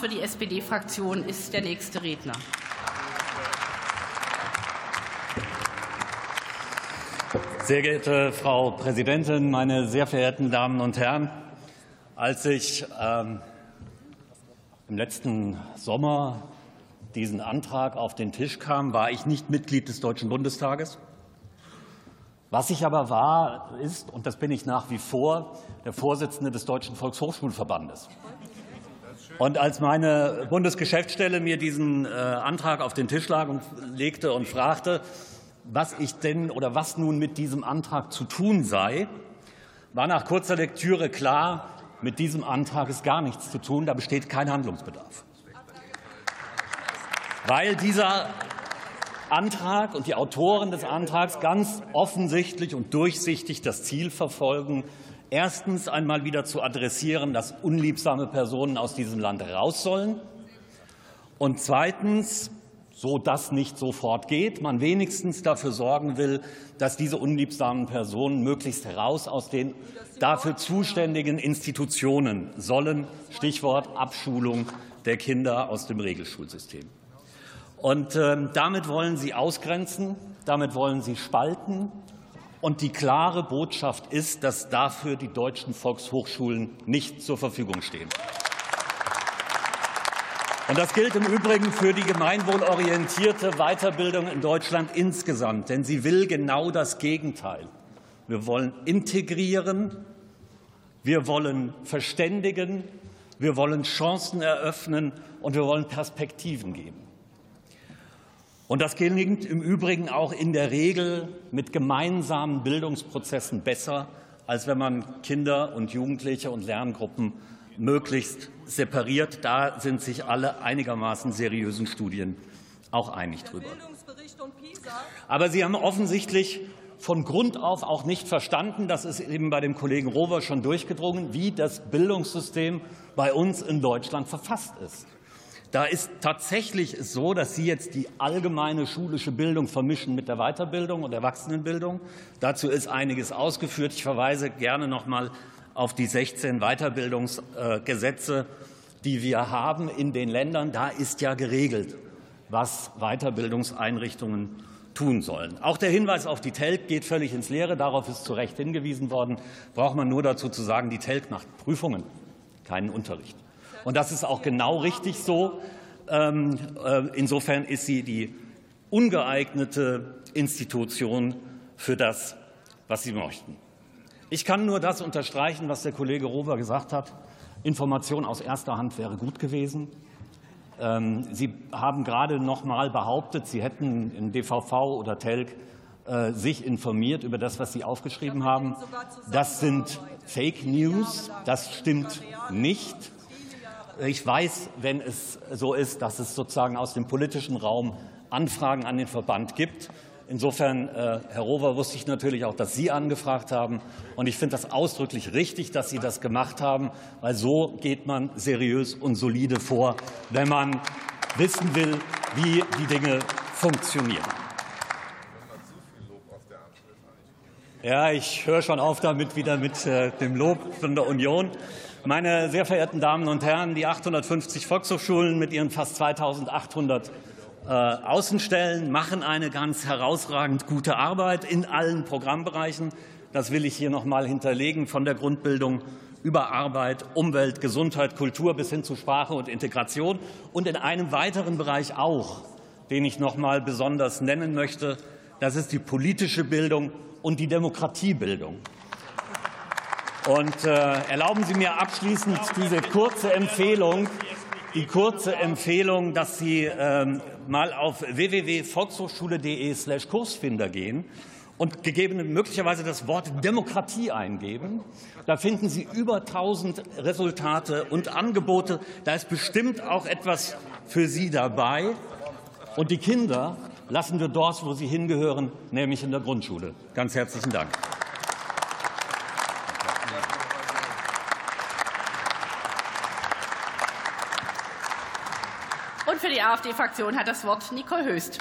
Für die SPD-Fraktion ist der nächste Redner. Sehr geehrte Frau Präsidentin, meine sehr verehrten Damen und Herren! Als ich ähm, im letzten Sommer diesen Antrag auf den Tisch kam, war ich nicht Mitglied des Deutschen Bundestages. Was ich aber war, ist, und das bin ich nach wie vor, der Vorsitzende des Deutschen Volkshochschulverbandes. Und als meine Bundesgeschäftsstelle mir diesen äh, Antrag auf den Tisch lag und legte und fragte, was ich denn oder was nun mit diesem Antrag zu tun sei, war nach kurzer Lektüre klar, mit diesem Antrag ist gar nichts zu tun, da besteht kein Handlungsbedarf. Weil dieser Antrag und die Autoren des Antrags ganz offensichtlich und durchsichtig das Ziel verfolgen, erstens einmal wieder zu adressieren, dass unliebsame Personen aus diesem Land raus sollen und zweitens, so das nicht sofort geht, man wenigstens dafür sorgen will, dass diese unliebsamen Personen möglichst heraus aus den dafür zuständigen Institutionen sollen. Stichwort Abschulung der Kinder aus dem Regelschulsystem. Und ähm, damit wollen Sie ausgrenzen, damit wollen Sie spalten. Und die klare Botschaft ist, dass dafür die deutschen Volkshochschulen nicht zur Verfügung stehen. Und das gilt im Übrigen für die gemeinwohlorientierte Weiterbildung in Deutschland insgesamt, denn sie will genau das Gegenteil. Wir wollen integrieren, wir wollen verständigen, wir wollen Chancen eröffnen und wir wollen Perspektiven geben. Und das gelingt im Übrigen auch in der Regel mit gemeinsamen Bildungsprozessen besser, als wenn man Kinder und Jugendliche und Lerngruppen möglichst separiert. Da sind sich alle einigermaßen seriösen Studien auch einig drüber. Aber Sie haben offensichtlich von Grund auf auch nicht verstanden, das ist eben bei dem Kollegen Rover schon durchgedrungen, wie das Bildungssystem bei uns in Deutschland verfasst ist. Da ist tatsächlich so, dass Sie jetzt die allgemeine schulische Bildung vermischen mit der Weiterbildung und Erwachsenenbildung. Dazu ist einiges ausgeführt. Ich verweise gerne noch mal auf die 16 Weiterbildungsgesetze, die wir haben in den Ländern. Da ist ja geregelt, was Weiterbildungseinrichtungen tun sollen. Auch der Hinweis auf die Telk geht völlig ins Leere. Darauf ist zu Recht hingewiesen worden. Braucht man nur dazu zu sagen, die Telk macht Prüfungen, keinen Unterricht. Und das ist auch genau richtig so. Ähm, äh, insofern ist sie die ungeeignete Institution für das, was Sie möchten. Ich kann nur das unterstreichen, was der Kollege Rover gesagt hat. Information aus erster Hand wäre gut gewesen. Ähm, Sie haben gerade noch mal behauptet, Sie hätten in DVV oder Telk äh, sich informiert über das, was Sie aufgeschrieben haben. Das sind Fake News. Das stimmt nicht. Ich weiß, wenn es so ist, dass es sozusagen aus dem politischen Raum Anfragen an den Verband gibt. Insofern, äh, Herr Rover, wusste ich natürlich auch, dass Sie angefragt haben. Und ich finde das ausdrücklich richtig, dass Sie das gemacht haben, weil so geht man seriös und solide vor, wenn man wissen will, wie die Dinge funktionieren. Ja, ich höre schon auf damit wieder mit äh, dem Lob von der Union. Meine sehr verehrten Damen und Herren, die 850 Volkshochschulen mit ihren fast 2800 äh, Außenstellen machen eine ganz herausragend gute Arbeit in allen Programmbereichen. Das will ich hier noch mal hinterlegen, von der Grundbildung über Arbeit, Umwelt, Gesundheit, Kultur bis hin zu Sprache und Integration und in einem weiteren Bereich auch, den ich noch mal besonders nennen möchte. Das ist die politische Bildung und die Demokratiebildung. Und äh, erlauben Sie mir abschließend diese kurze Empfehlung, die kurze Empfehlung, dass Sie ähm, mal auf www.volkshochschule.de/kursfinder gehen und gegeben möglicherweise das Wort Demokratie eingeben. Da finden Sie über 1000 Resultate und Angebote. Da ist bestimmt auch etwas für Sie dabei. Und die Kinder lassen wir dort, wo sie hingehören, nämlich in der Grundschule. Ganz herzlichen Dank. Und für die AfD-Fraktion hat das Wort Nicole Höst.